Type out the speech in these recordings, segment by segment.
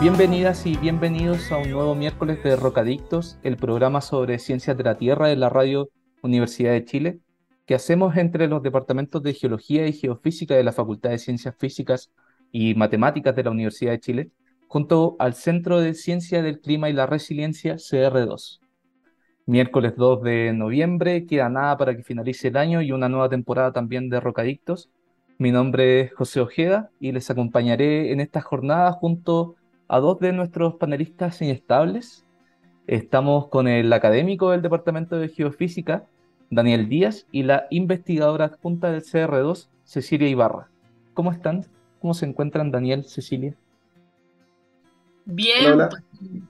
Bienvenidas y bienvenidos a un nuevo miércoles de Rocadictos, el programa sobre ciencias de la Tierra de la Radio Universidad de Chile, que hacemos entre los departamentos de Geología y Geofísica de la Facultad de Ciencias Físicas y Matemáticas de la Universidad de Chile, junto al Centro de Ciencia del Clima y la Resiliencia, CR2. Miércoles 2 de noviembre, queda nada para que finalice el año y una nueva temporada también de Rocadictos. Mi nombre es José Ojeda y les acompañaré en esta jornada junto a dos de nuestros panelistas inestables. Estamos con el académico del Departamento de Geofísica, Daniel Díaz, y la investigadora adjunta del CR2, Cecilia Ibarra. ¿Cómo están? ¿Cómo se encuentran Daniel, Cecilia? Bien, pues,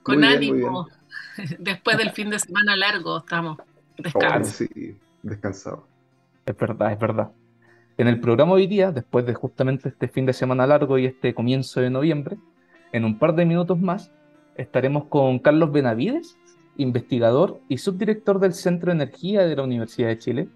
con ánimo. Después del fin de semana largo estamos descansados. sí, descansados. Es verdad, es verdad. En el programa hoy día, después de justamente este fin de semana largo y este comienzo de noviembre, en un par de minutos más estaremos con Carlos Benavides, investigador y subdirector del Centro de Energía de la Universidad de Chile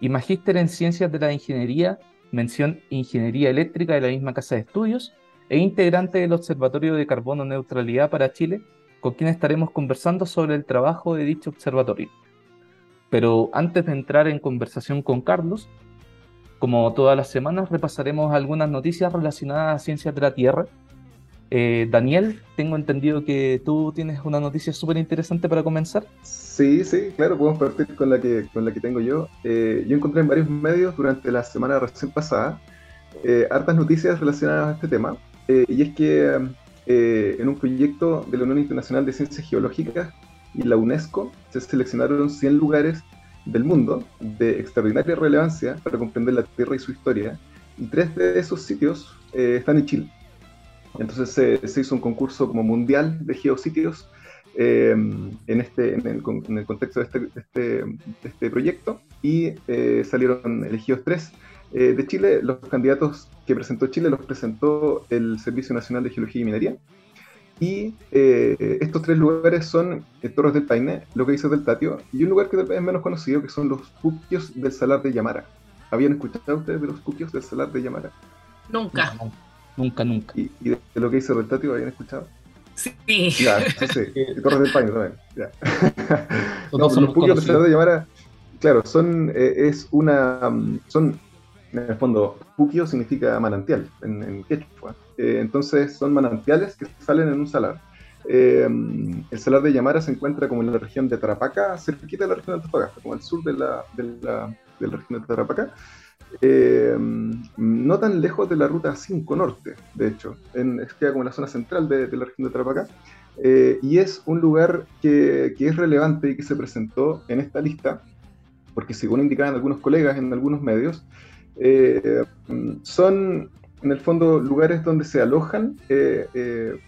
y magíster en Ciencias de la Ingeniería, mención Ingeniería Eléctrica de la misma Casa de Estudios e integrante del Observatorio de Carbono Neutralidad para Chile, con quien estaremos conversando sobre el trabajo de dicho observatorio. Pero antes de entrar en conversación con Carlos, como todas las semanas, repasaremos algunas noticias relacionadas a ciencias de la Tierra eh, Daniel, tengo entendido que tú tienes una noticia súper interesante para comenzar. Sí, sí, claro, podemos partir con la que, con la que tengo yo. Eh, yo encontré en varios medios durante la semana recién pasada eh, hartas noticias relacionadas a este tema. y es que en un proyecto de la Unión Internacional de Ciencias Geológicas y la UNESCO se seleccionaron 100 lugares del mundo de extraordinaria relevancia para comprender la Tierra y su historia. Y tres de esos sitios están en Chile. Entonces se, hizo un concurso como mundial de geositios eh, en, este, en, el, contexto de este, este, este proyecto y eh, salieron elegidos tres eh, de Chile. Los candidatos que presentó Chile los presentó el Servicio Nacional de Geología y Minería. Y estos tres lugares son Torres del Paine, lo que dice del Tatio, y un lugar que tal vez es menos conocido, que son los Puquios del Salar de Yamara. ¿Habían escuchado ustedes de los Puquios del Salar de Yamara? Nunca. Nunca, nunca. ¿Y, de lo que hizo Reltatio habían escuchado? Sí. Ya, sí, sí. Torres del Paine también. Ya. no, los puquios de de Llamara, claro, son, eh, es una, mm, son, en el fondo, puquio significa manantial en, en quechua. Eh, entonces son manantiales que salen en un salar. Eh, el salar de Yamara se encuentra como en la región de Tarapacá, cerquita de la región de Antofagasta, como al sur de la, de la, de la región de Tarapacá. Eh, no tan lejos de la ruta 5 norte, de hecho, en, queda como en la zona central de, la región de Tarapacá, eh, y es un lugar que, es relevante y que se presentó en esta lista, porque según indicaban algunos colegas en algunos medios, eh, son en el fondo lugares donde se alojan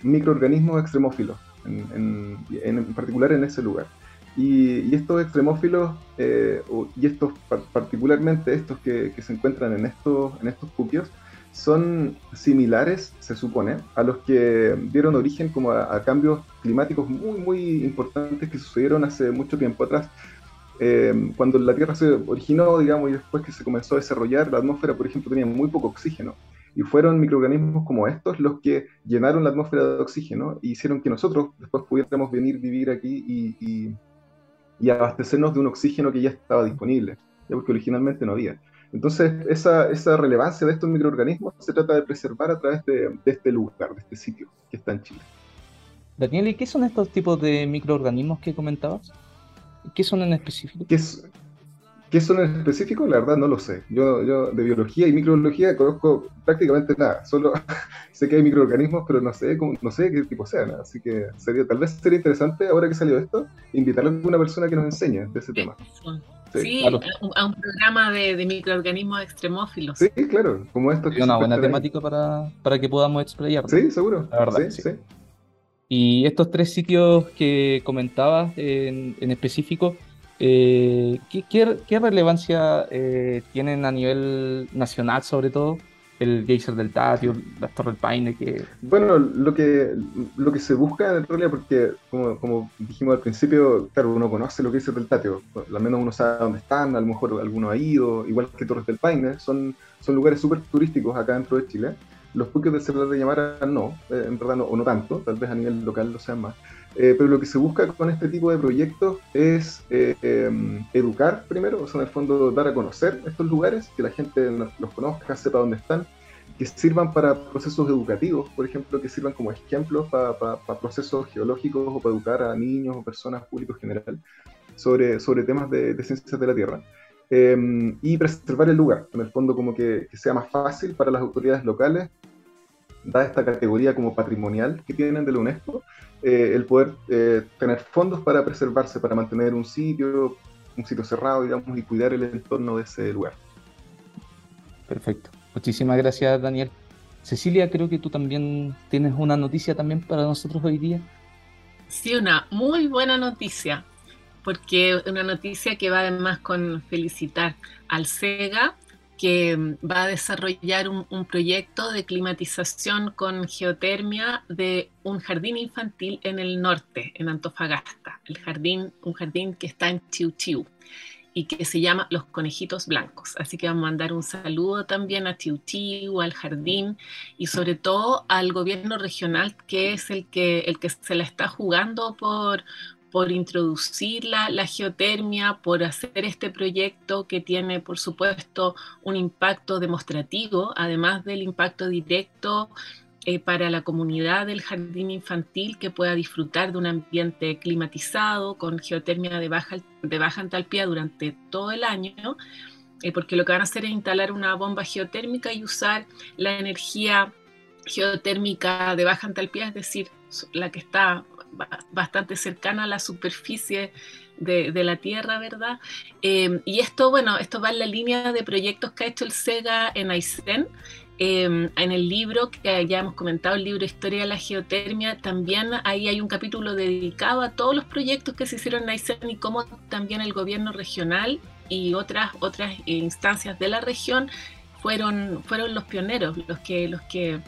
microorganismos extremófilos, en, en particular en ese lugar. Y, estos extremófilos, eh, y estos particularmente estos que, se encuentran en estos, en estos puquios, son similares, se supone, a los que dieron origen como a, cambios climáticos muy, muy importantes que sucedieron hace mucho tiempo atrás. Eh, cuando la Tierra se originó, digamos, y después que se comenzó a desarrollar, la atmósfera, por ejemplo, tenía muy poco oxígeno. Y fueron microorganismos como estos los que llenaron la atmósfera de oxígeno y hicieron que nosotros después pudiéramos venir vivir aquí y y abastecernos de un oxígeno que ya estaba disponible, porque originalmente no había. Entonces, esa, esa, relevancia de estos microorganismos se trata de preservar a través de, este lugar, de este sitio que está en Chile. Daniel, ¿y qué son estos tipos de microorganismos que comentabas? ¿Qué son en específico? ¿Qué, ¿Qué son en específico? La verdad no lo sé. Yo, yo de biología y microbiología conozco prácticamente nada. Solo sé que hay microorganismos, pero no sé, cómo, no sé qué tipo sean. Así que sería, tal vez sería interesante, ahora que salió esto, invitar a alguna persona que nos enseñe de ese tema. Sí, a, un, programa de, microorganismos extremófilos. Sí, claro, como esto. Es una buena temática para, para, que podamos explayar. Sí, seguro. La verdad, sí. Y estos tres sitios que comentabas en, específico, eh, ¿qué, relevancia eh, tienen a nivel nacional sobre todo? el geyser del Tatio, las Torres del Paine, que... Bueno, lo que, lo que se busca en realidad, porque como, como dijimos al principio, claro, uno conoce los geysers del Tatio, al menos uno sabe dónde están, a lo mejor alguno ha ido, igual que Torres del Paine, son, son lugares súper turísticos acá dentro de Chile. Los puques del celular de Llamara no, eh, en verdad no, o no tanto, tal vez a nivel local lo sean más. Eh, pero lo que se busca con este tipo de proyectos es eh, em, educar primero, o sea, en el fondo dar a conocer estos lugares, que la gente los conozca, sepa dónde están, que sirvan para procesos educativos, por ejemplo, que sirvan como ejemplos para, procesos geológicos o para educar a niños o personas públicos en general sobre, sobre temas de, ciencias de la Tierra. Em, y preservar el lugar, en el fondo como que, que sea más fácil para las autoridades locales, da esta categoría como patrimonial que tienen de la UNESCO, eh, el poder eh, tener fondos para preservarse, para mantener un sitio, un sitio cerrado, digamos, y cuidar el entorno de ese lugar. Perfecto. Muchísimas gracias, Daniel. Cecilia, creo que tú también tienes una noticia también para nosotros hoy día. Sí, una muy buena noticia, porque una noticia que va además con felicitar al SEGA que mm, va a desarrollar un, proyecto de climatización con geotermia de un jardín infantil en el norte, en Antofagasta, el jardín, un jardín que está en Chiu Chiu y que se llama Los Conejitos Blancos. Así que vamos a mandar un saludo también a Chiu Chiu, al jardín y sobre todo al gobierno regional que es el que, el que se la está jugando por, por introducir la, geotermia, por hacer este proyecto que tiene, por supuesto, un impacto demostrativo, además del impacto directo eh, para la comunidad del jardín infantil que pueda disfrutar de un ambiente climatizado con geotermia de baja, de baja entalpía durante todo el año, eh, porque lo que van a hacer es instalar una bomba geotérmica y usar la energía geotérmica de baja entalpía, es decir, la que está bastante cercana a la superficie de, la Tierra, ¿verdad? Em, y esto, bueno, esto va en la línea de proyectos que ha hecho el SEGA en Aysén. Em, en el libro que ya hemos comentado, el libro Historia de la Geotermia, también ahí hay un capítulo dedicado a todos los proyectos que se hicieron en Aysén y cómo también el gobierno regional y otras, otras instancias de la región fueron, fueron los pioneros, los que, los que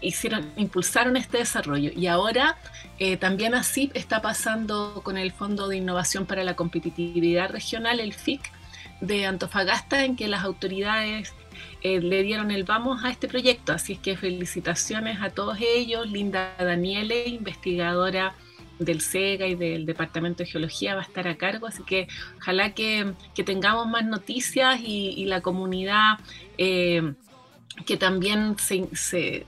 hicieron, impulsaron este desarrollo. Y ahora eh, también así está pasando con el Fondo de Innovación para la Competitividad Regional, el FIC, de Antofagasta, en que las autoridades eh, le dieron el vamos a este proyecto. Así es que felicitaciones a todos ellos. Linda Daniele, investigadora del SEGA y del Departamento de Geología va a estar a cargo, así que ojalá que, tengamos más noticias y, la comunidad eh, que también se,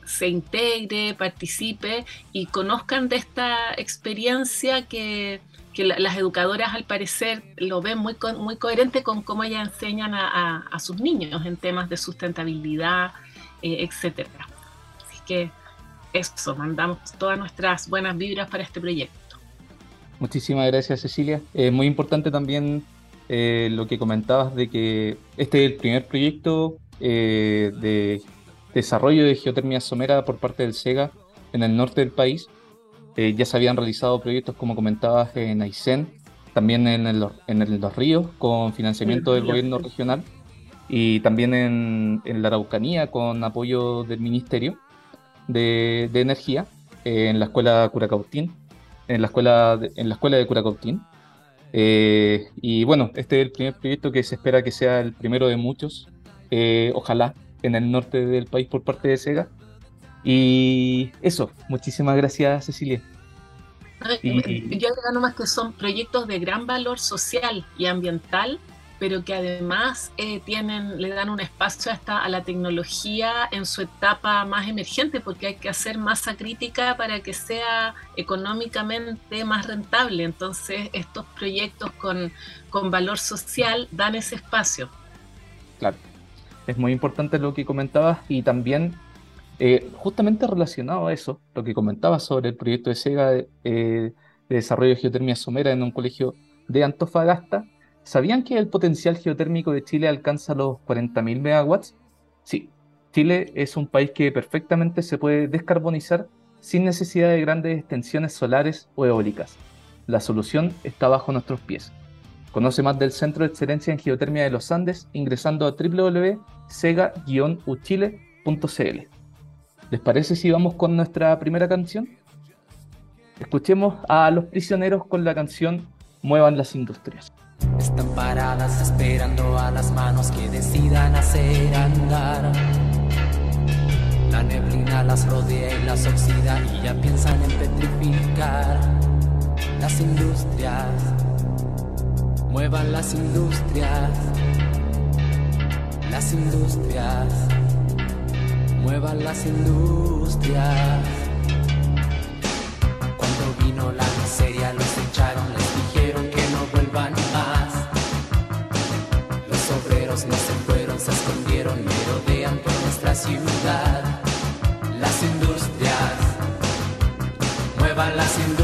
se, integre, participe y conozcan de esta experiencia que, las educadoras al parecer lo ven muy, muy coherente con cómo ellas enseñan a, sus niños en temas de sustentabilidad, eh, etc. Así que eso, mandamos todas nuestras buenas vibras para este proyecto. Muchísimas gracias Cecilia. Es muy importante también eh, lo que comentabas de que este es el primer proyecto eh, de desarrollo de geotermia somera por parte del SEGA en el norte del país. Eh, ya se habían realizado proyectos, como comentabas, en Aysén, también en, el, en Los Ríos, con financiamiento del gobierno regional, y también en, la Araucanía, con apoyo del Ministerio de, Energía, eh, en la escuela Curacautín, en la escuela de, en la escuela de Curacautín. y bueno, este es el primer proyecto que se espera que sea el primero de muchos eh, ojalá en el norte del país por parte de Sega. Y eso, muchísimas gracias Cecilia. Y... Yo agregando más que son proyectos de gran valor social y ambiental, pero que además eh, tienen, le dan un espacio hasta a la tecnología en su etapa más emergente, porque hay que hacer masa crítica para que sea económicamente más rentable. Entonces, estos proyectos con, con valor social dan ese espacio. Claro. Es muy importante lo que comentabas y también eh, justamente relacionado a eso, lo que comentabas sobre el proyecto de SEGA eh, de desarrollo de geotermia somera en un colegio de Antofagasta, ¿sabían que el potencial geotérmico de Chile alcanza los 40.000 megawatts? Sí, Chile es un país que perfectamente se puede descarbonizar sin necesidad de grandes extensiones solares o eólicas. La solución está bajo nuestros pies. Conoce más del Centro de Excelencia en Geotermia de los Andes ingresando a www.sega-uchile.cl. ¿Les parece si vamos con nuestra primera canción? Escuchemos a Los Prisioneros con la canción Muevan las Industrias. Están paradas esperando a las manos que decidan hacer andar. La neblina las rodea y las oxida y ya piensan en petrificar las industrias. Muevan las industrias. Las industrias. Muevan las industrias. Cuando vino la miseria los echaron, les dijeron que no vuelvan más. Los obreros no se fueron, se escondieron, merodean por nuestra ciudad. Las industrias, muevan las industrias.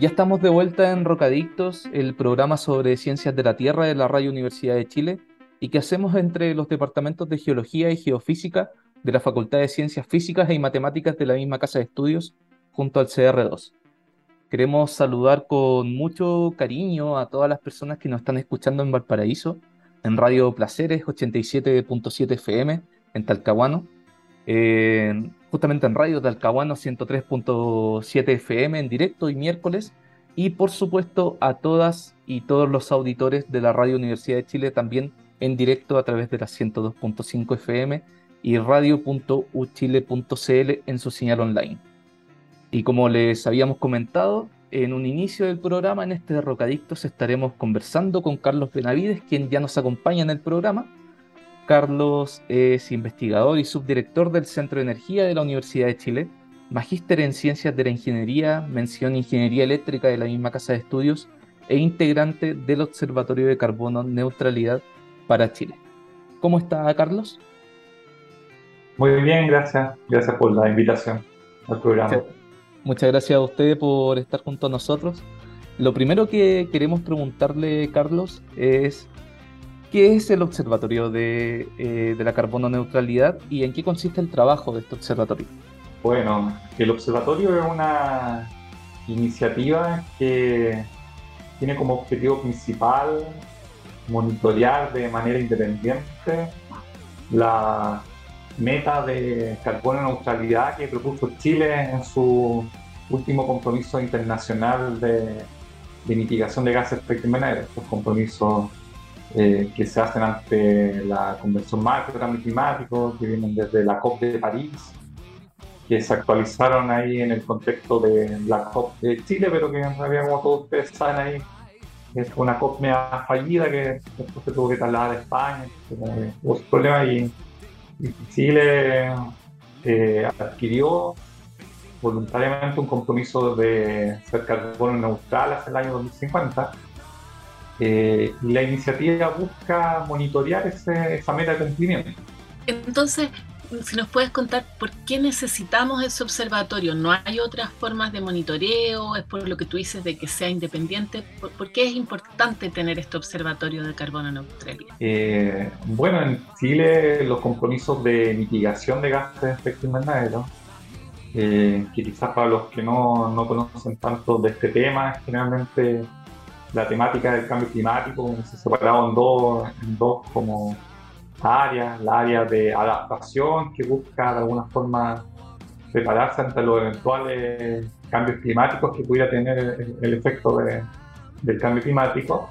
Ya estamos de vuelta en Rocadictos, el programa sobre ciencias de la Tierra de la Radio Universidad de Chile y que hacemos entre los departamentos de Geología y Geofísica de la Facultad de Ciencias Físicas y Matemáticas de la misma Casa de Estudios junto al CR2. Queremos saludar con mucho cariño a todas las personas que nos están escuchando en Valparaíso, en Radio Placeres 87.7 FM, en Talcahuano, justamente en Radio Talcahuano 103.7 FM en directo y miércoles, y por supuesto a todas y todos los auditores de la Radio Universidad de Chile también en directo a través de la 102.5 FM y radio.uchile.cl en su señal online. Y como les habíamos comentado, en un inicio del programa, en este Rocadictos, estaremos conversando con Carlos Benavides, quien ya nos acompaña en el programa. Carlos es investigador y subdirector del Centro de Energía de la Universidad de Chile, magíster en Ciencias de la Ingeniería, mención Ingeniería Eléctrica de la misma Casa de Estudios e integrante del Observatorio de Carbono Neutralidad para Chile. ¿Cómo está, Carlos? Muy bien, gracias. Gracias por la invitación al programa. Muchas gracias a usted por estar junto a nosotros. Lo primero que queremos preguntarle, Carlos, es ¿qué es el Observatorio de, eh, la Carbono Neutralidad y en qué consiste el trabajo de este observatorio? Bueno, el observatorio es una iniciativa que tiene como objetivo principal monitorear de manera independiente la meta de carbono neutralidad que propuso Chile en su último compromiso internacional de, mitigación de gases de invernadero, estos compromisos eh, que se hacen ante la Convención Marco de Cambio Climático, que vienen desde la COP de París, que se actualizaron ahí en el contexto de la COP de Chile, pero que en realidad, como todos ustedes saben ahí, es una COP media fallida que después se tuvo que trasladar a España, hubo problemas y Chile eh, adquirió voluntariamente un compromiso de ser carbono neutral hacia el año 2050. Eh, la iniciativa busca monitorear esa meta de cumplimiento. Entonces, si nos puedes contar por qué necesitamos ese observatorio, ¿no hay otras formas de monitoreo? ¿Es por lo que tú dices de que sea independiente? ¿Por, qué es importante tener este observatorio de carbono neutral? Eh, bueno, en Chile los compromisos de mitigación de gases de efecto invernadero, eh, que quizás para los que no, no, conocen tanto de este tema, es generalmente la temática del cambio climático, se ha separado en dos, en dos como áreas, la área de adaptación que busca de alguna forma prepararse ante los eventuales cambios climáticos que pudiera tener el, efecto del cambio climático,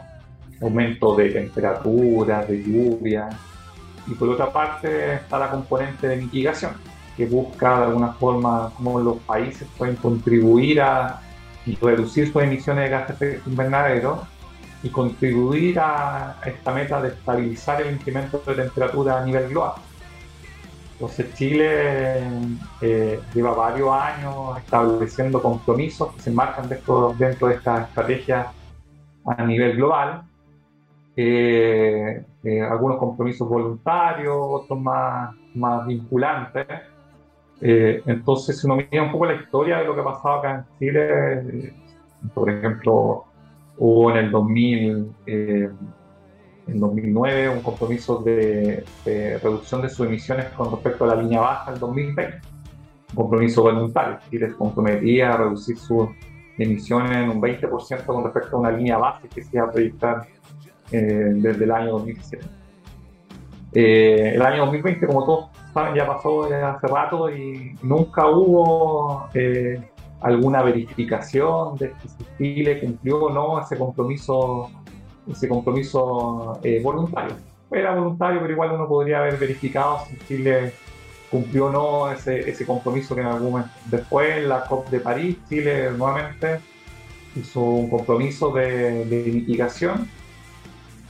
aumento de temperatura, de lluvia, y por otra parte está la componente de mitigación, que busca de alguna forma cómo los países pueden contribuir a reducir sus emisiones de gases de efecto invernadero y contribuir a esta meta de estabilizar el incremento de temperatura a nivel global. Entonces Chile eh, lleva varios años estableciendo compromisos que se enmarcan dentro, dentro de esta estrategia a nivel global. Eh, eh, algunos compromisos voluntarios, otros más, más vinculantes. Entonces, si uno mira un poco la historia de lo que ha pasado acá en Chile, por ejemplo, Hubo en el 2000, eh, en 2009 un compromiso de, reducción de sus emisiones con respecto a la línea baja en 2020. Un compromiso voluntario, y les comprometía a reducir sus emisiones en un 20% con respecto a una línea base que se iba a proyectar eh, desde el año 2017. Eh, el año 2020, como todos ya pasó hace rato y nunca hubo alguna verificación de si Chile cumplió o no ese compromiso, ese compromiso eh, voluntario. Era voluntario, pero igual uno podría haber verificado si Chile cumplió o no ese, ese compromiso que en algún momento después, la COP de París, Chile nuevamente hizo un compromiso de, mitigación,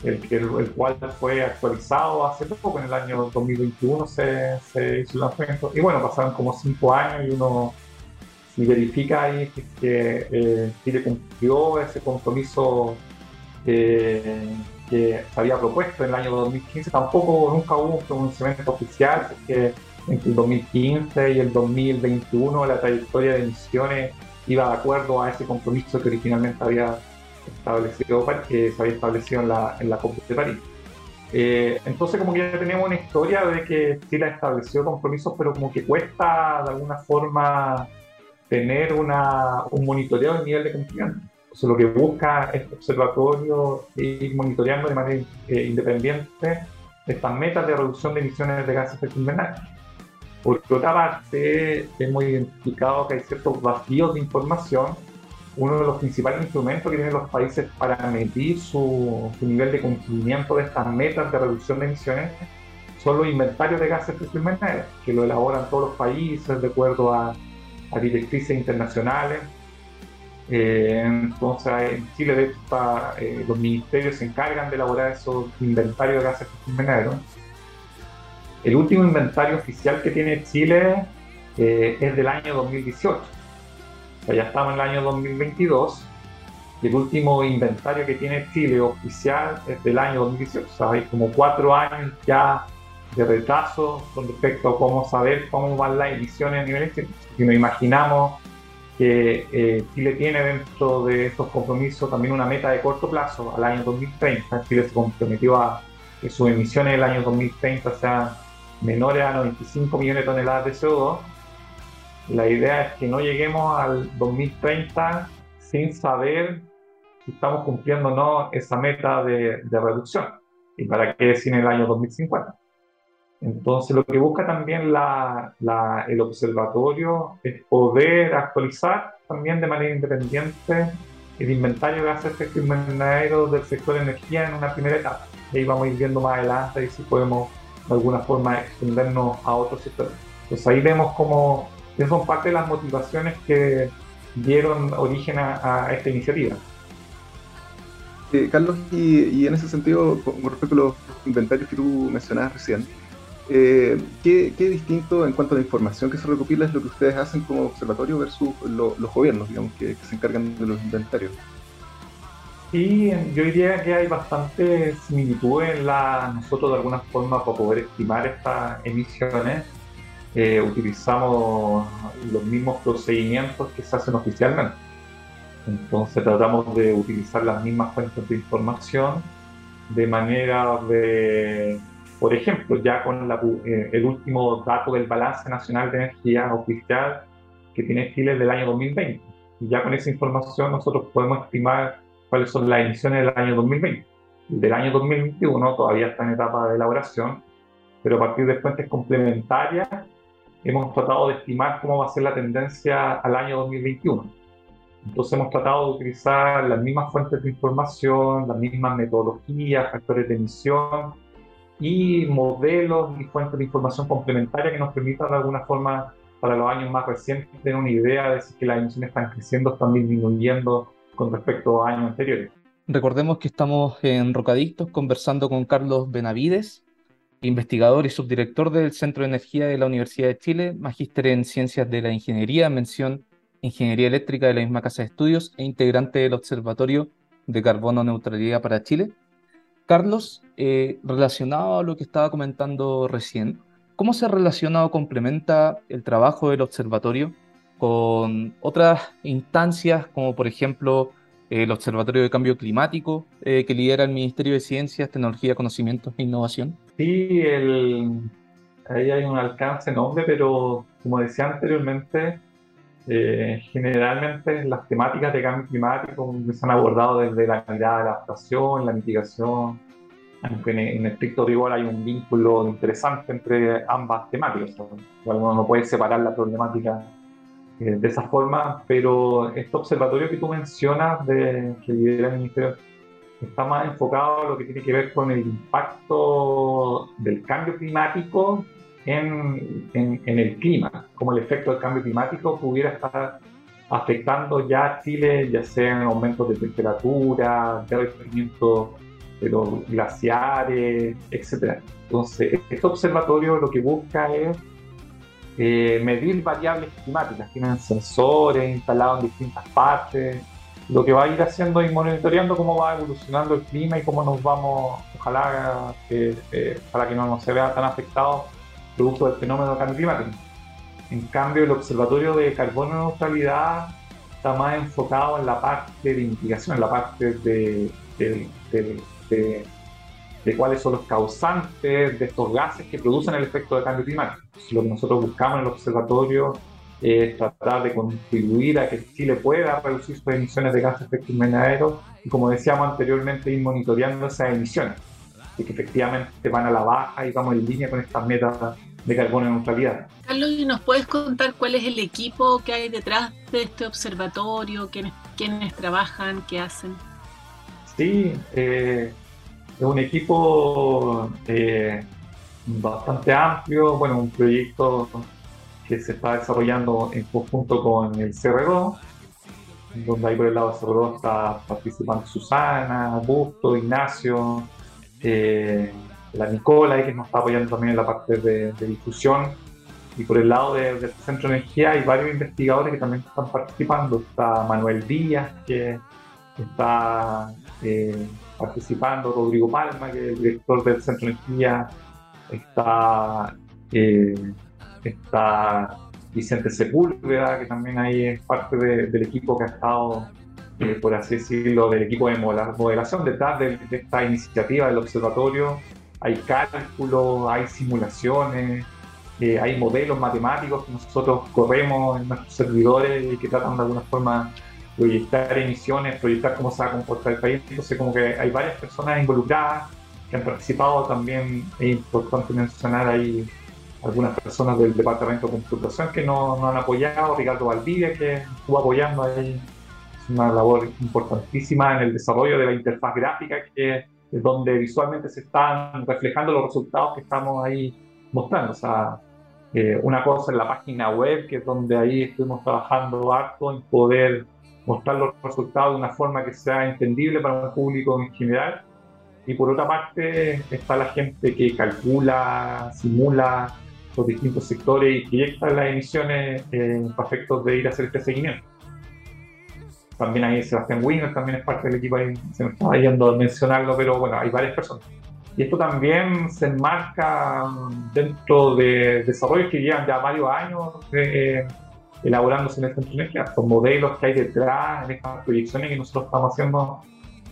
el, el, cual fue actualizado hace poco, en el año 2021 se, hizo el lanzamiento. Y bueno, pasaron como cinco años y uno y verifica ahí que eh, Chile cumplió ese compromiso que se había propuesto en el año 2015. Tampoco nunca hubo un pronunciamiento oficial, que entre el 2015 y el 2021 la trayectoria de emisiones iba de acuerdo a ese compromiso que originalmente había establecido que se había establecido en la, en la COP de París. Eh, entonces como que ya tenemos una historia de que Chile ha establecido compromisos, pero como que cuesta de alguna forma tener una, un monitoreo del nivel de cumplimiento. O lo que busca este observatorio ir monitoreando de manera eh, independiente estas metas de reducción de emisiones de gases de efecto invernadero. Por otra parte, hemos identificado que hay ciertos vacíos de información. Uno de los principales instrumentos que tienen los países para medir su, nivel de cumplimiento de estas metas de reducción de emisiones son los inventarios de gases de efecto invernadero, que lo elaboran todos los países de acuerdo a directrices internacionales. Eh, entonces, en Chile, de hecho, los ministerios se encargan de elaborar esos inventarios de gases invernaderos. El último inventario oficial que tiene Chile es del año 2018. Ya estamos en el año 2022 y el último inventario que tiene Chile oficial es del año 2018. O sea, hay como cuatro años ya de retraso con respecto a cómo saber cómo van las emisiones a nivel Si nos imaginamos que eh, Chile tiene dentro de estos compromisos también una meta de corto plazo al año 2030. Chile se comprometió a que sus emisiones del año 2030 sean menores a 95 millones de toneladas de CO2. La idea es que no lleguemos al 2030 sin saber si estamos cumpliendo o no esa meta de, reducción. ¿Y para qué en el año 2050? Entonces, lo que busca también la, el observatorio es poder actualizar también de manera independiente el inventario de gases de efecto invernadero del sector de energía en una primera etapa. Ahí vamos a ir viendo más adelante y si podemos de alguna forma extendernos a otros sectores. Entonces ahí vemos como son parte de las motivaciones que dieron origen a, esta iniciativa. Eh, Carlos, y, en ese sentido, con respecto a los inventarios que tú mencionabas recién, eh, ¿qué, distinto en cuanto a la información que se recopila es lo que ustedes hacen como observatorio versus los gobiernos, digamos, que, se encargan de los inventarios? Sí, yo diría que hay bastante similitud en la, nosotros de alguna forma para poder estimar estas emisiones eh, utilizamos los mismos procedimientos que se hacen oficialmente. Entonces tratamos de utilizar las mismas fuentes de información de manera de, por ejemplo, ya con eh, el último dato del balance nacional de energía oficial que tiene Chile del año 2020. Y ya con esa información nosotros podemos estimar cuáles son las emisiones del año 2020. Del año 2021 todavía está en etapa de elaboración, pero a partir de fuentes complementarias hemos tratado de estimar cómo va a ser la tendencia al año 2021. Entonces hemos tratado de utilizar las mismas fuentes de información, las mismas metodologías, factores de emisión y modelos y fuentes de información complementarias que nos permitan de alguna forma para los años más recientes tener una idea de si las emisiones están creciendo, están disminuyendo con respecto a años anteriores. Recordemos que estamos en Rocadictos conversando con Carlos Benavides, investigador y subdirector del Centro de Energía de la Universidad de Chile, magíster en Ciencias de la Ingeniería, mención Ingeniería Eléctrica de la misma Casa de Estudios e integrante del Observatorio de Carbono Neutralidad para Chile. Carlos, eh, relacionado a lo que estaba comentando recién, ¿cómo se relaciona o complementa el trabajo del observatorio con otras instancias como por ejemplo el Observatorio de Cambio Climático eh, que lidera el Ministerio de Ciencias, Tecnología, Conocimientos e Innovación? Sí, el, ahí hay un alcance enorme, pero como decía anteriormente, eh, generalmente las temáticas de cambio climático se han abordado desde la mirada de la adaptación, la mitigación, aunque en, en estricto rigor hay un vínculo interesante entre ambas temáticas. Uno no puede separar la problemática eh, de esa forma, pero este observatorio que tú mencionas de que lidera el Ministerio está más enfocado a lo que tiene que ver con el impacto del cambio climático en, en, el clima, como el efecto del cambio climático pudiera estar afectando ya a Chile, ya sea en aumentos de temperatura, derretimiento de los glaciares, etc. Entonces, este observatorio lo que busca es eh, medir variables climáticas, tienen sensores instalados en distintas partes, lo que va a ir haciendo y monitoreando cómo va evolucionando el clima y cómo nos vamos, ojalá, eh, para que no nos se vea tan afectados producto del fenómeno del cambio climático. En cambio, el Observatorio de Carbono Neutralidad está más enfocado en la parte de mitigación, en la parte de, de, cuáles son los causantes de estos gases que producen el efecto del cambio climático. Lo que nosotros buscamos en el observatorio es tratar de contribuir a que Chile pueda reducir sus emisiones de gases de efecto invernadero y, como decíamos anteriormente, ir monitoreando esas emisiones, que efectivamente van a la baja y vamos en línea con estas metas de carbono neutralidad. Carlos, ¿nos puedes contar cuál es el equipo que hay detrás de este observatorio? ¿Quiénes, quiénes trabajan? ¿Qué hacen? Sí, eh, es un equipo eh, bastante amplio, bueno, un proyecto que se está desarrollando en conjunto con el CR2. donde ahí por el lado de Cerro está participando Susana, Augusto, Ignacio, eh, la Nicola, que nos está apoyando también en la parte de, difusión. Y por el lado del Centro de Energía hay varios investigadores que también están participando. Está Manuel Díaz, que está eh, participando, Rodrigo Palma, que es el director del Centro de Energía, está, eh, está Vicente Sepúlveda, que también ahí es parte del equipo que ha estado, eh, por así decirlo, del equipo de modelación detrás de, esta iniciativa del observatorio. Hay cálculos, hay simulaciones, eh, hay modelos matemáticos que nosotros corremos en nuestros servidores y que tratan de alguna forma proyectar emisiones, proyectar cómo se va a comportar el país. Entonces, como que hay varias personas involucradas que han participado también. Es importante mencionar ahí algunas personas del Departamento de Computación que nos no han apoyado, Ricardo Valdivia que estuvo apoyando ahí, es una labor importantísima en el desarrollo de la interfaz gráfica, que es donde visualmente se están reflejando los resultados que estamos ahí mostrando. O sea, eh, una cosa en la página web, que es donde ahí estuvimos trabajando harto en poder mostrar los resultados de una forma que sea entendible para el público en general. Y por otra parte está la gente que calcula, simula, los distintos sectores y proyectan las emisiones en para efectos de ir a hacer este seguimiento. También hay Sebastián Wiener, también es parte del equipo, ahí, se me estaba yendo a mencionarlo, pero bueno, hay varias personas. Y esto también se enmarca dentro de desarrollos que llevan ya varios años eh, elaborándose en esta energía. Son modelos que hay detrás en estas proyecciones que nosotros estamos haciendo.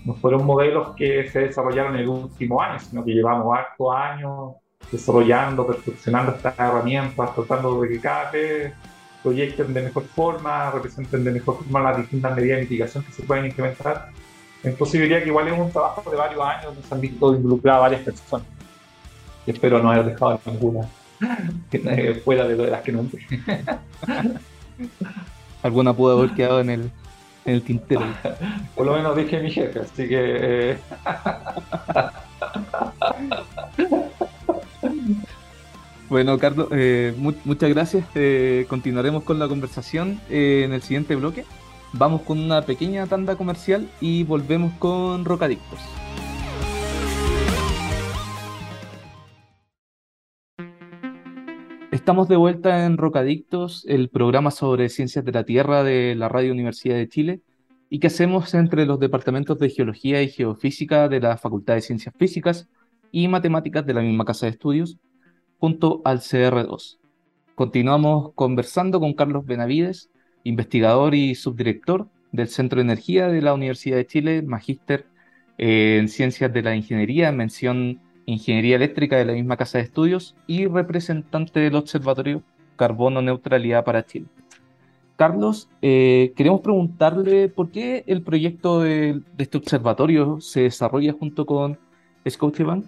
No fueron modelos que se desarrollaron en el último año, sino que llevamos hartos años desarrollando, perfeccionando estas herramientas, tratando de que cada vez proyecten de mejor forma, representen de mejor forma las distintas medidas de mitigación que se pueden implementar. Entonces yo diría que igual es un trabajo de varios años donde se han visto involucradas varias personas. Y espero no haber dejado ninguna fuera de, de las que no Alguna pudo haber quedado en el, en el tintero. Por lo menos dije mi jefe, así que... Bueno, Carlos, eh, muchas gracias. Eh, continuaremos con la conversación eh, en el siguiente bloque. Vamos con una pequeña tanda comercial y volvemos con Rocadictos. Estamos de vuelta en Rocadictos, el programa sobre ciencias de la Tierra de la Radio Universidad de Chile y que hacemos entre los departamentos de Geología y Geofísica de la Facultad de Ciencias Físicas y Matemáticas de la misma casa de estudios junto al CR2. Continuamos conversando con Carlos Benavides, investigador y subdirector del Centro de Energía de la Universidad de Chile, magíster en Ciencias de la Ingeniería, mención Ingeniería Eléctrica de la misma Casa de Estudios y representante del Observatorio Carbono Neutralidad para Chile. Carlos, eh, queremos preguntarle por qué el proyecto de, de este observatorio se desarrolla junto con Scotiabank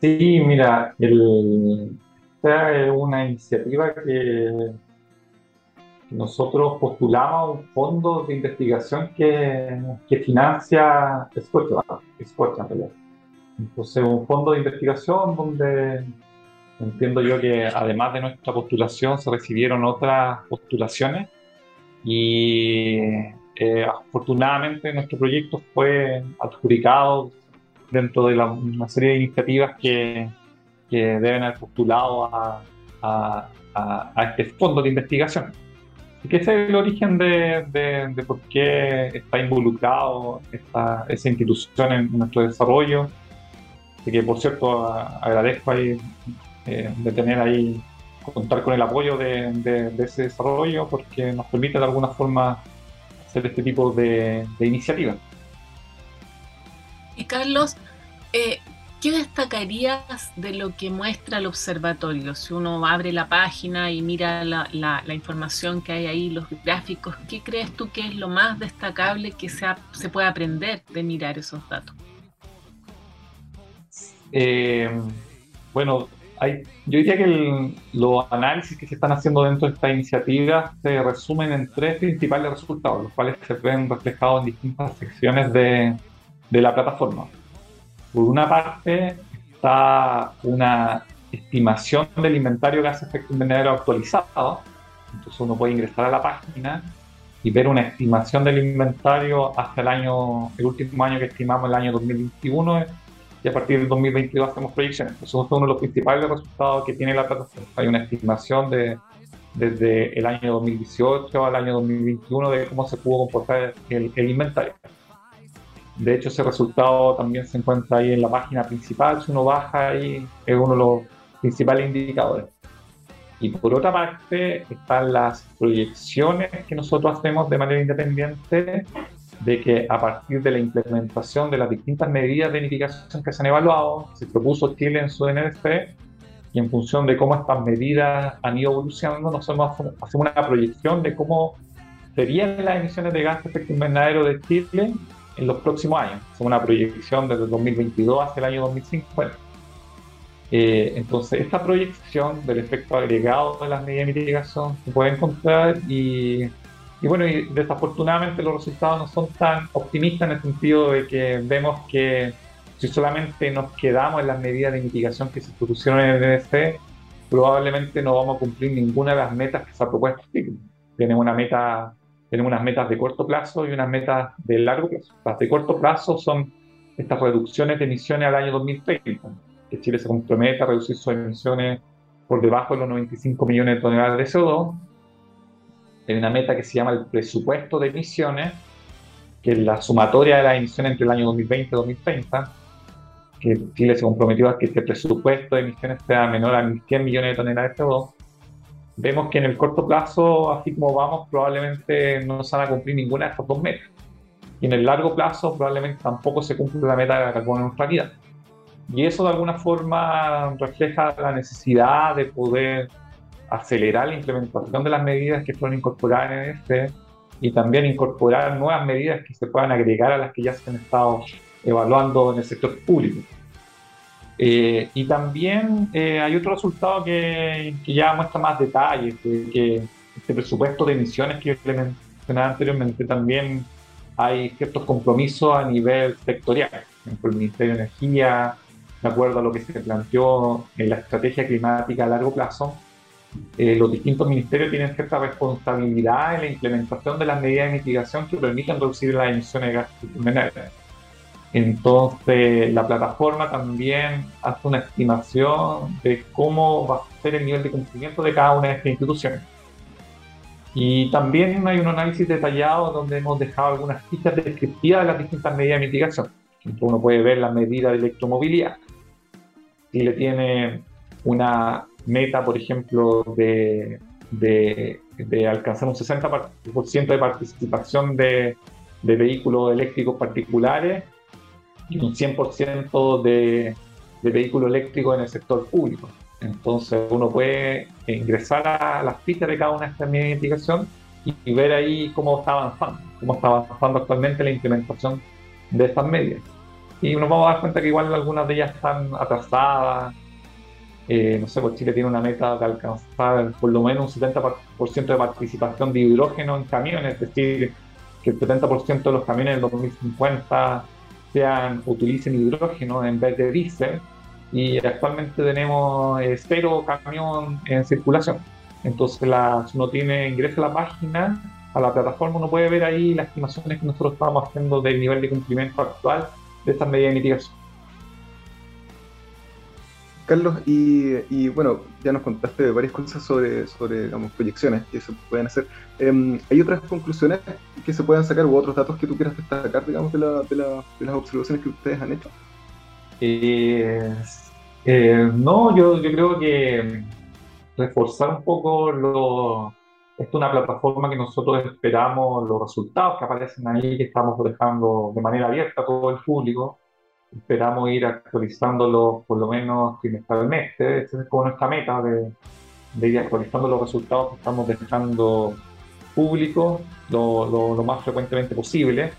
Sí, mira, esta es una iniciativa que nosotros postulamos un fondo de investigación que, que financia Scotiabank, Entonces, un fondo de investigación donde entiendo yo que además de nuestra postulación se recibieron otras postulaciones y eh, afortunadamente nuestro proyecto fue adjudicado dentro de una serie de iniciativas que, deben haber postulado a, este fondo de investigación. Y que ese es el origen de, por qué está involucrado esta, esa institución en nuestro desarrollo. Y que, por cierto, agradezco ahí eh, de tener ahí, contar con el apoyo de, ese desarrollo porque nos permite de alguna forma hacer este tipo de iniciativas. Y Carlos, eh, ¿qué destacarías de lo que muestra el observatorio? Si uno abre la página y mira la, información que hay ahí, los gráficos, ¿qué crees tú que es lo más destacable que se, se puede aprender de mirar esos datos? Eh, bueno, hay, yo diría que los análisis que se están haciendo dentro de esta iniciativa se resumen en tres principales resultados, los cuales se ven reflejados en distintas secciones de, de la plataforma. Por una parte está una estimación del inventario de gases efecto invernadero actualizado, Entonces uno puede ingresar a la página y ver una estimación del inventario hasta el año, el último año que estimamos, el año 2021, y a partir del 2022 hacemos proyecciones. Eso es uno de los principales resultados que tiene la plataforma. Hay una estimación de, desde el año 2018 al año 2021 de cómo se pudo comportar el, el inventario. De hecho, ese resultado también se encuentra ahí en la página principal. Si uno baja ahí, es uno de los principales indicadores. Y por otra parte, están las proyecciones que nosotros hacemos de manera independiente de que a partir de la implementación de las distintas medidas de mitigación que se han evaluado, se propuso Chile en su NDC, y en función de cómo estas medidas han ido evolucionando, nosotros hacemos una proyección de cómo serían las emisiones de gases de efecto invernadero de Chile en los próximos años. Es una proyección desde el 2022 hasta el año 2050. Eh, entonces, esta proyección del efecto agregado de las medidas de mitigación se puede encontrar y, y, bueno, y desafortunadamente los resultados no son tan optimistas en el sentido de que vemos que si solamente nos quedamos en las medidas de mitigación que se propusieron en el EDC, probablemente no vamos a cumplir ninguna de las metas que se ha propuesto. Tenemos una meta tenemos unas metas de corto plazo y unas metas de largo plazo. Las de corto plazo son estas reducciones de emisiones al año 2030, que Chile se compromete a reducir sus emisiones por debajo de los 95 millones de toneladas de CO2. Hay una meta que se llama el presupuesto de emisiones, que es la sumatoria de las emisiones entre el año 2020 y 2030, que Chile se comprometió a que este presupuesto de emisiones sea menor a 1.100 millones de toneladas de CO2 vemos que en el corto plazo, así como vamos, probablemente no se van a cumplir ninguna de estas dos metas. Y en el largo plazo, probablemente tampoco se cumple la meta de la carbono neutralidad. Y eso de alguna forma refleja la necesidad de poder acelerar la implementación de las medidas que fueron incorporadas en este y también incorporar nuevas medidas que se puedan agregar a las que ya se han estado evaluando en el sector público. Eh, y también eh, hay otro resultado que, ya muestra más detalles, que, este presupuesto de emisiones que le mencionaba anteriormente también hay ciertos compromisos a nivel sectorial. Por el Ministerio de Energía, de acuerdo a lo que se planteó en la estrategia climática a largo plazo, eh, los distintos ministerios tienen cierta responsabilidad en la implementación de las medidas de mitigación que permitan reducir las emisiones de gases entonces, la plataforma también hace una estimación de cómo va a ser el nivel de cumplimiento de cada una de estas instituciones. Y también hay un análisis detallado donde hemos dejado algunas fichas descriptivas de las distintas medidas de mitigación. uno puede ver la medida de electromovilidad. Si le tiene una meta, por ejemplo, de, de, alcanzar un 60% de participación de, de vehículos eléctricos particulares, y un 100% de, de vehículos eléctricos en el sector público. Entonces uno puede ingresar a las pistas de cada una de estas medidas de investigación y, ver ahí cómo está avanzando, cómo está avanzando actualmente la implementación de estas medidas. Y nos vamos a dar cuenta que igual algunas de ellas están atrasadas. Eh, no sé, pues Chile tiene una meta de alcanzar por lo menos un 70% de participación de hidrógeno en camiones, es decir, que el 70% de los camiones en 2050 sean, utilicen hidrógeno en vez de diésel y actualmente tenemos eh, cero camión en circulación. Entonces, si uno tiene, ingresa a la página, a la plataforma, uno puede ver ahí las estimaciones que nosotros estamos haciendo del nivel de cumplimiento actual de estas medidas de mitigación. Carlos, y, bueno, ya nos contaste varias cosas sobre, sobre digamos, proyecciones que se pueden hacer. Em, ¿Hay otras conclusiones que se puedan sacar u otros datos que tú quieras destacar, digamos, de, la, de, las observaciones que ustedes han hecho? Eh, eh, no, yo, yo creo que reforzar un poco lo... Esto es una plataforma que nosotros esperamos los resultados que aparecen ahí, que estamos dejando de manera abierta a todo el público esperamos ir actualizándolo por lo menos trimestralmente. Esa es como nuestra meta de, ir actualizando los resultados que estamos dejando públicos lo, lo, más frecuentemente posible.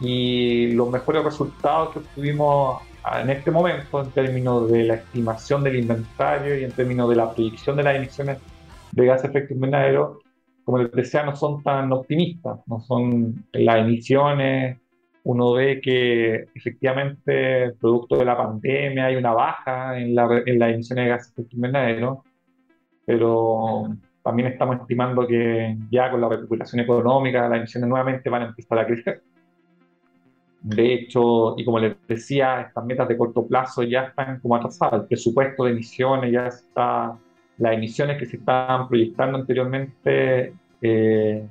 Y los mejores resultados que obtuvimos en este momento en términos de la estimación del inventario y en términos de la predicción de las emisiones de gas de efecto invernadero, como les decía, no son tan optimistas, no son las emisiones uno ve que efectivamente, producto de la pandemia, hay una baja en, la, en las emisiones de gases invernadero, pero también estamos estimando que ya con la recuperación económica las emisiones nuevamente van a empezar a crecer. De hecho, y como les decía, estas metas de corto plazo ya están como atrasadas. El presupuesto de emisiones ya está, las emisiones que se estaban proyectando anteriormente eh,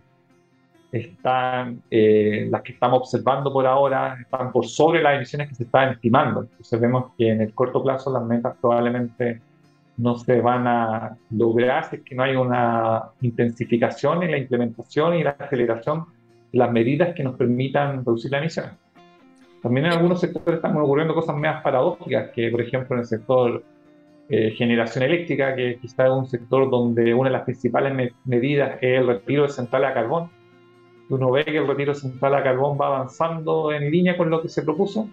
están, eh, las que estamos observando por ahora, están por sobre las emisiones que se estaban estimando. Entonces vemos que en el corto plazo las metas probablemente no se van a lograr si es que no hay una intensificación en la implementación y la aceleración de las medidas que nos permitan reducir las emisiones. También en algunos sectores están ocurriendo cosas más paradójicas, que por ejemplo en el sector eh, generación eléctrica, que quizá es un sector donde una de las principales medidas es el retiro de centrales a carbón. Uno ve que el retiro de centrales a carbón va avanzando en línea con lo que se propuso,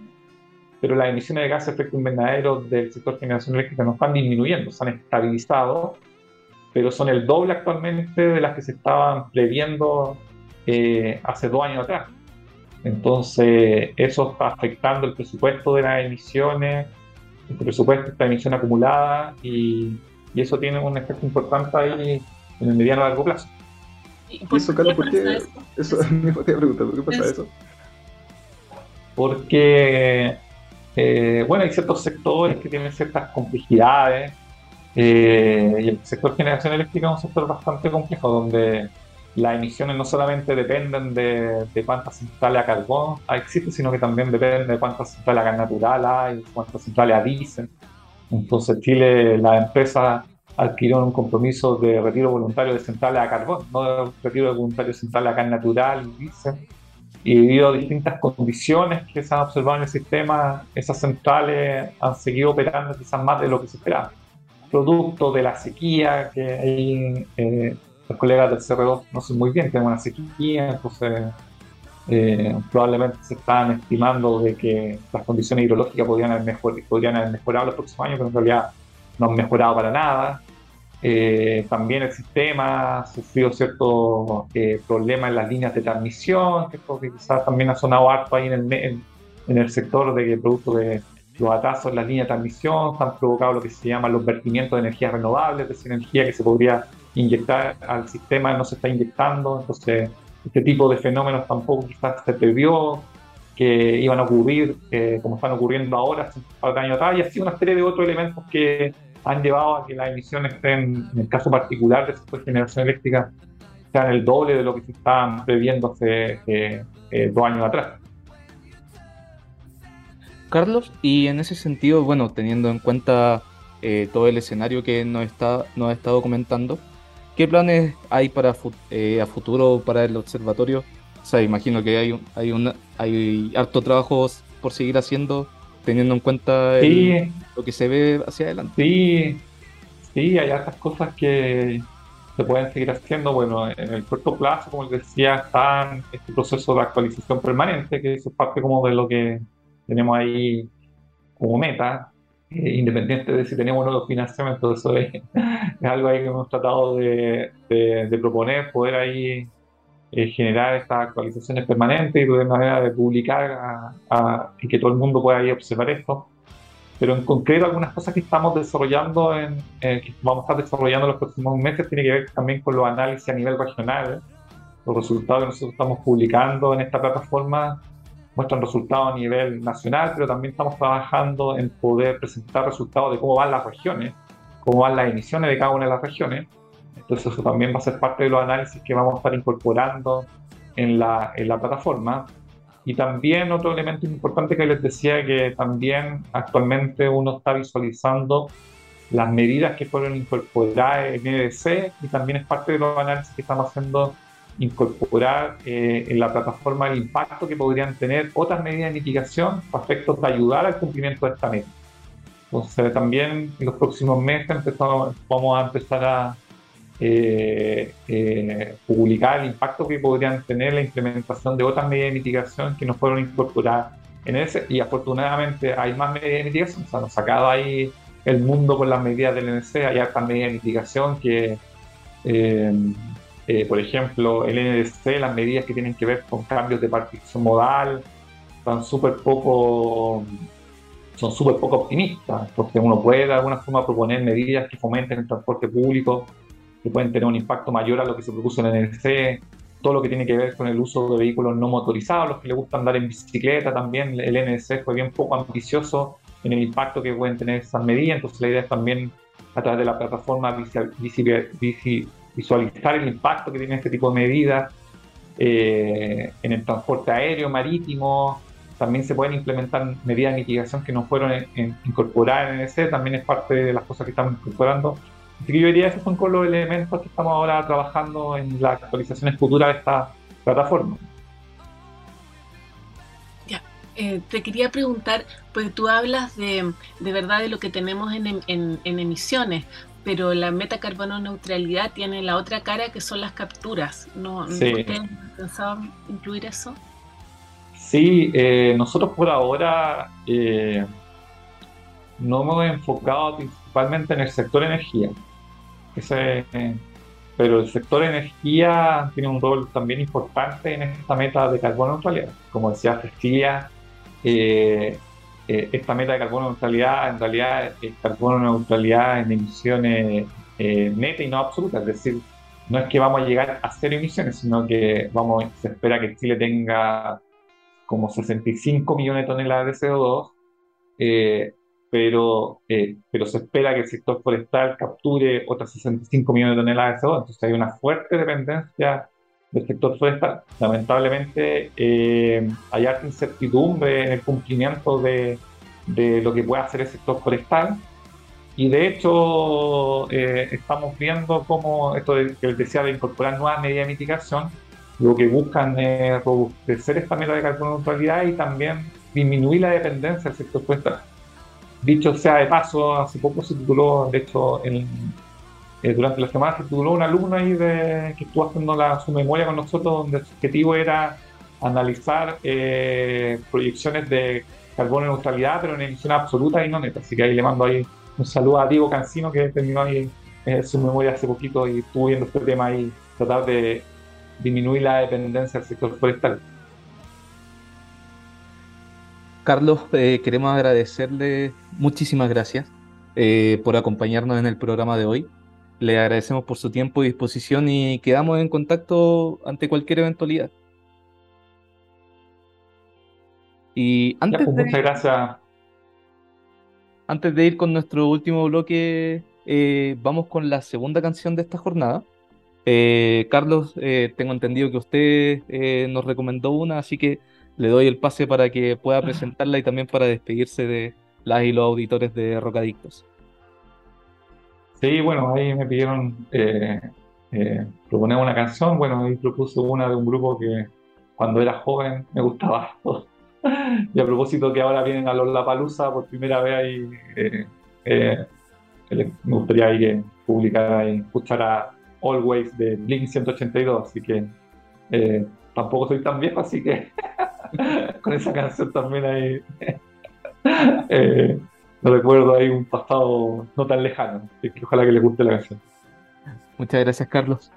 pero las emisiones de gases de efecto invernadero del sector generación eléctrica no están disminuyendo, se han estabilizado, pero son el doble actualmente de las que se estaban previendo eh, hace dos años atrás. Entonces, eso está afectando el presupuesto de las emisiones, el presupuesto de la emisión acumulada y, y, eso tiene un efecto importante ahí en el mediano a largo plazo. ¿Y eso, Carlos, por qué? Eso, ¿por qué pasa eso? Porque, eh, bueno, hay ciertos sectores que tienen ciertas complejidades eh, y el sector generación eléctrica es un sector bastante complejo donde las emisiones no solamente dependen de, de cuántas centrales a carbón existen, sino que también dependen de cuántas centrales a gas natural hay, cuántas centrales a diésel. Entonces Chile, la empresa adquirió un compromiso de retiro voluntario de centrales a carbón, no de retiro voluntario de centrales a gas natural diésel. Y debido a distintas condiciones que se han observado en el sistema, esas centrales han seguido operando quizás más de lo que se esperaba. Producto de la sequía que hay eh, los colegas del CR2 no sé muy bien, tenemos una sequía, entonces eh, probablemente se están estimando de que las condiciones hidrológicas podrían haber, podrían haber mejorado los próximos años, pero en realidad no han mejorado para nada. Eh, también el sistema ha sufrido ciertos eh, problemas en las líneas de transmisión, que, quizás también ha sonado harto ahí en el, en, el sector de que producto de los atrasos en las líneas de transmisión han provocado lo que se llama los vertimientos de energías renovables, es decir, energía que se podría inyectar al sistema no se está inyectando, entonces este tipo de fenómenos tampoco quizás se previó que iban a ocurrir como están ocurriendo ahora, hace un par de años atrás, y así una serie de otros elementos que han llevado a que las emisiones estén, en el caso particular de esta generación eléctrica, sean el doble de lo que se estaban previendo hace eh, eh, dos años atrás. Carlos, y en ese sentido, bueno, teniendo en cuenta eh, todo el escenario que nos, está, nos ha estado comentando, ¿Qué planes hay para eh, a futuro para el observatorio? O sea, imagino que hay, hay, un, hay harto trabajo por seguir haciendo, teniendo en cuenta lo que se ve hacia adelante. Sí, sí, hay hartas cosas que se pueden seguir haciendo. Bueno, en el corto plazo, como les decía, está este proceso de actualización permanente, que eso es parte como de lo que tenemos ahí como meta. Eh, independiente de si tenemos nuevos financiamientos, eso es, algo ahí que hemos tratado de, de, proponer, poder ahí eh, generar estas actualizaciones permanentes y de manera de publicar y que todo el mundo pueda ahí observar esto. Pero en concreto, algunas cosas que estamos desarrollando, en, eh, que vamos a estar desarrollando en los próximos meses, tiene que ver también con los análisis a nivel regional. Los resultados que nosotros estamos publicando en esta plataforma muestran resultados a nivel nacional, pero también estamos trabajando en poder presentar resultados de cómo van las regiones, cómo van las emisiones de cada una de las regiones. Entonces eso también va a ser parte de los análisis que vamos a estar incorporando en la, en la plataforma. Y también otro elemento importante que les decía que también actualmente uno está visualizando las medidas que fueron incorporadas en EDC y también es parte de los análisis que estamos haciendo incorporar eh, en la plataforma el impacto que podrían tener otras medidas de mitigación para efectos de ayudar al cumplimiento de esta meta. Entonces también en los próximos meses empezamos, vamos a empezar a eh, eh, publicar el impacto que podrían tener la implementación de otras medidas de mitigación que nos fueron incorporadas en ese y afortunadamente hay más medidas de mitigación, o sea, nos sacado ahí el mundo con las medidas del NC, hay otras medidas de mitigación que eh, por ejemplo, el NDC, las medidas que tienen que ver con cambios de partición modal, son súper poco son súper poco optimistas, porque uno puede de alguna forma proponer medidas que fomenten el transporte público que pueden tener un impacto mayor a lo que se produce en el NDC, todo lo que tiene que ver con el uso de vehículos no motorizados, los que les gusta andar en bicicleta también, el NDC fue bien poco ambicioso en el impacto que pueden tener esas medidas, entonces la idea es también a través de la plataforma visualizar el impacto que tiene este tipo de medidas eh, en el transporte aéreo, marítimo, también se pueden implementar medidas de mitigación que no fueron incorporadas en ese, también es parte de las cosas que estamos incorporando. Así que yo diría que esos son con los elementos que estamos ahora trabajando en las actualizaciones futuras de esta plataforma. Ya, eh, te quería preguntar, pues tú hablas de, de verdad de lo que tenemos en, en, en emisiones, pero la meta carbono neutralidad tiene la otra cara que son las capturas. ¿No, sí. ¿no pensado incluir eso? Sí, eh, nosotros por ahora eh, no hemos enfocado principalmente en el sector energía. Ese, pero el sector energía tiene un rol también importante en esta meta de carbono neutralidad. Como decía Cecilia, eh, esta meta de carbono neutralidad en realidad es carbono neutralidad en emisiones netas y no absolutas. Es decir, no es que vamos a llegar a cero emisiones, sino que vamos, se espera que Chile tenga como 65 millones de toneladas de CO2, eh, pero, eh, pero se espera que el sector forestal capture otras 65 millones de toneladas de CO2, entonces hay una fuerte dependencia del sector forestal. Lamentablemente eh, hay alta incertidumbre en el cumplimiento de, de, lo que puede hacer el sector forestal. Y de hecho estamos viendo cómo esto que les decía de incorporar nuevas medidas de mitigación lo que buscan es robustecer esta meta de carbono neutralidad y también disminuir la dependencia del sector forestal. Dicho sea de paso, hace poco se tituló, de hecho, eh, durante la semana se tituló un alumno ahí de, que estuvo haciendo la, su memoria con nosotros, donde su objetivo era analizar eh, proyecciones de carbono neutralidad, pero en emisión absoluta y no neta. Así que ahí le mando ahí un saludo a Diego Cancino, que terminó ahí eh, su memoria hace poquito y estuvo viendo este tema ahí, tratar de disminuir la dependencia del sector forestal. Carlos, eh, queremos agradecerle muchísimas gracias eh, por acompañarnos en el programa de hoy. Le agradecemos por su tiempo y disposición y quedamos en contacto ante cualquier eventualidad. Y antes pues, muchas gracias. Antes de ir con nuestro último bloque, eh, vamos con la segunda canción de esta jornada. Carlos, tengo entendido que usted nos recomendó una, así que le doy el pase para que pueda presentarla y también para despedirse de las y los auditores de Rocadictos. Sí, bueno, ahí me pidieron proponer una canción. Bueno, ahí propuse una de un grupo que cuando era joven me gustaba. y a propósito que ahora vienen a los Palusa por primera vez ahí, me gustaría ahí que publicara y escuchara Always de Blink 182, así que eh, tampoco soy tan viejo, así que con esa canción también hay. eh, recuerdo ahí un pasado no tan lejano, así que ojalá que les guste la canción. Muchas gracias, Carlos.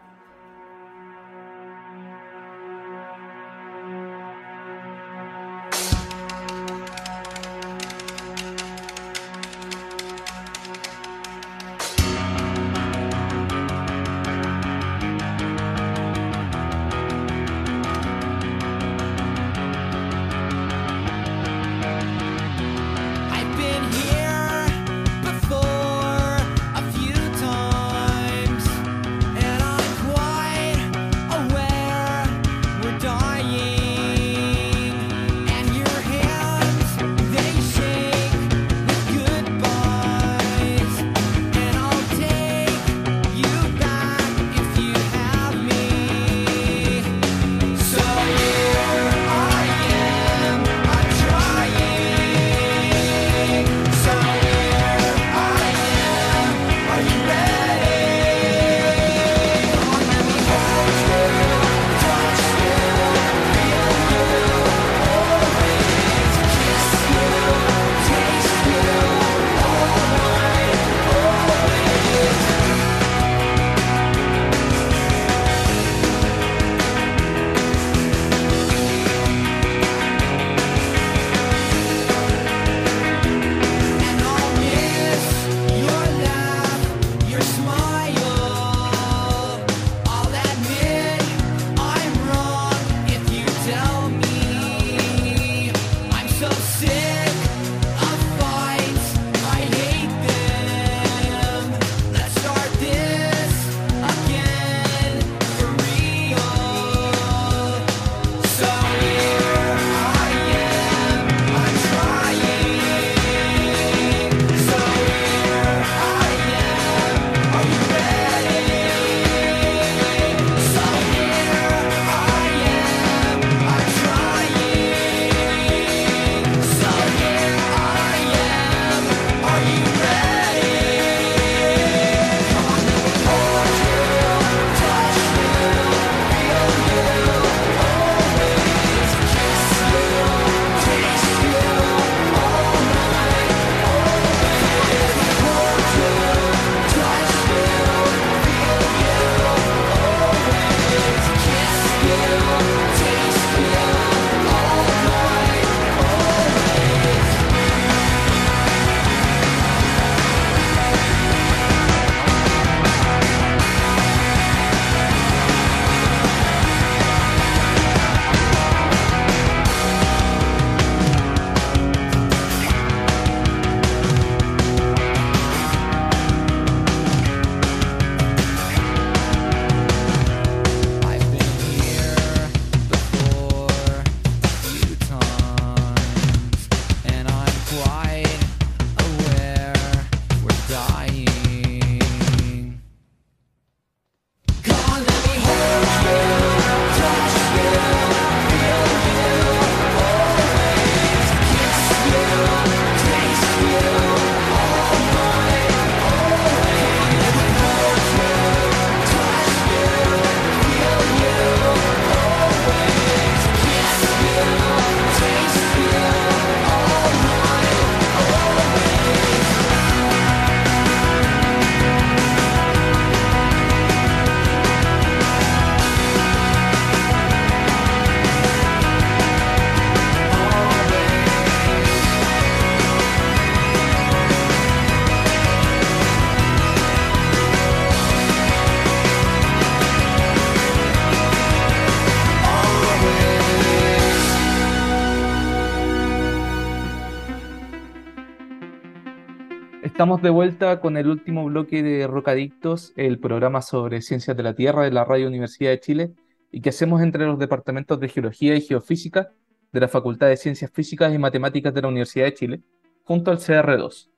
Estamos de vuelta con el último bloque de Rocadictos, el programa sobre ciencias de la Tierra de la Radio Universidad de Chile y que hacemos entre los departamentos de Geología y Geofísica de la Facultad de Ciencias Físicas y Matemáticas de la Universidad de Chile, junto al CR2.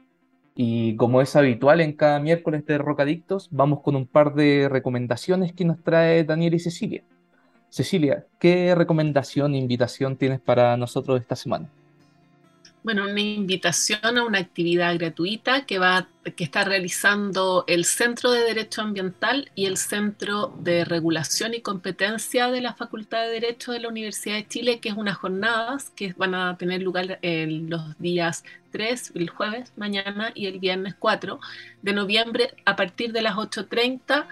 Y como es habitual en cada miércoles de Rocadictos, vamos con un par de recomendaciones que nos trae Daniel y Cecilia. Cecilia, ¿qué recomendación invitación tienes para nosotros esta semana? Bueno, una invitación a una actividad gratuita que, va, que está realizando el Centro de Derecho Ambiental y el Centro de Regulación y Competencia de la Facultad de Derecho de la Universidad de Chile, que es unas jornadas que van a tener lugar en los días 3, el jueves, mañana y el viernes 4 de noviembre a partir de las 8.30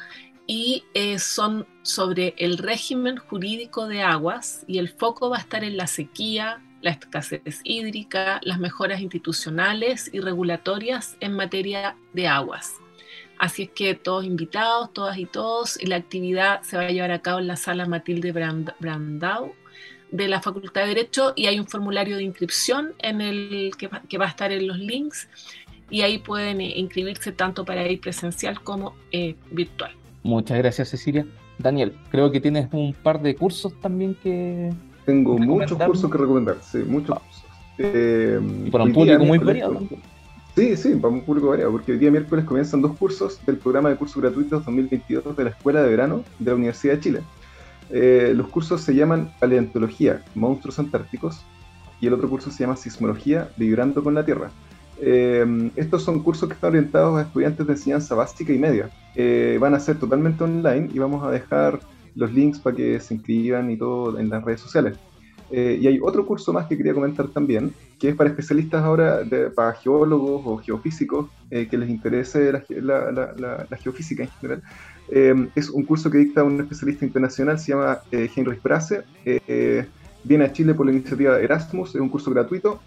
y eh, son sobre el régimen jurídico de aguas y el foco va a estar en la sequía, la escasez hídrica, las mejoras institucionales y regulatorias en materia de aguas. Así es que todos invitados, todas y todos, la actividad se va a llevar a cabo en la sala Matilde Brandau de la Facultad de Derecho y hay un formulario de inscripción en el que va, a estar en los links y ahí pueden eh, inscribirse tanto para ir presencial como eh, virtual. Muchas gracias Cecilia. Daniel, creo que tienes un par de cursos también que, tengo muchos cursos que recomendar, sí, muchos ah. cursos. Eh, y para un público muy variado. Sí, sí, para un público variado, porque el día miércoles comienzan dos cursos del programa de cursos gratuitos 2022 de la Escuela de Verano de la Universidad de Chile. Eh, los cursos se llaman Paleontología, Monstruos Antárticos, y el otro curso se llama Sismología, Vibrando con la Tierra. Eh, estos son cursos que están orientados a estudiantes de enseñanza básica y media. van a ser totalmente online y vamos a dejar los links para que se inscriban y todo en las redes sociales. Eh, y hay otro curso más que quería comentar también, que es para especialistas ahora, de, para geólogos o geofísicos eh, que les interese la, geofísica en general. Eh, es un curso que dicta un especialista internacional, se llama Heinrich Brasse. viene a Chile por la iniciativa Erasmus, es un curso gratuito.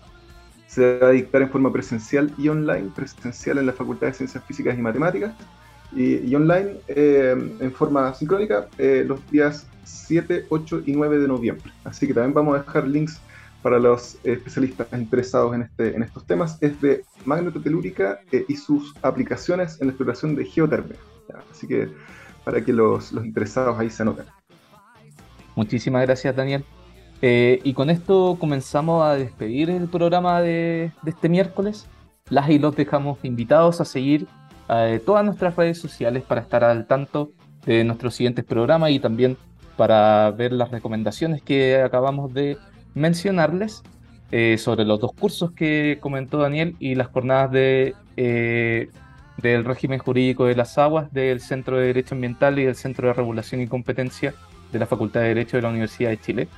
Se va a dictar en forma presencial y online, presencial en la Facultad de Ciencias Físicas y Matemáticas y, online eh, en forma sincrónica eh, los días 7, 8 y 9 de noviembre. Así que también vamos a dejar links para los especialistas interesados en, este, en estos temas. Es de magnetotelúrica eh, y sus aplicaciones en la exploración de geotermia. Así que para que los, los, interesados ahí se anoten. Muchísimas gracias, Daniel. y con esto comenzamos a despedir el programa de, de este miércoles. Las y los dejamos invitados a seguir eh, todas nuestras redes sociales para estar al tanto de nuestros siguientes programas y también para ver las recomendaciones que acabamos de mencionarles eh, sobre los dos cursos que comentó Daniel y las jornadas de, eh, del régimen jurídico de las aguas del Centro de Derecho Ambiental y del Centro de Regulación y Competencia de la Facultad de Derecho de la Universidad de Chile.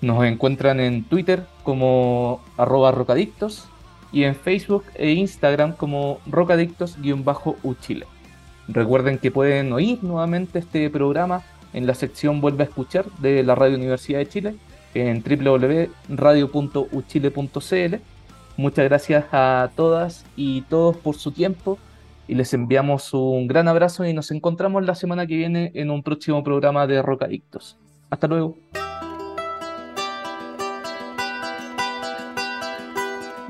Nos encuentran en Twitter como arroba rocadictos y en Facebook e Instagram como rocadictos-uchile. Recuerden que pueden oír nuevamente este programa en la sección Vuelve a escuchar de la Radio Universidad de Chile en www.radio.uchile.cl. Muchas gracias a todas y todos por su tiempo y les enviamos un gran abrazo y nos encontramos la semana que viene en un próximo programa de Rocadictos. Hasta luego.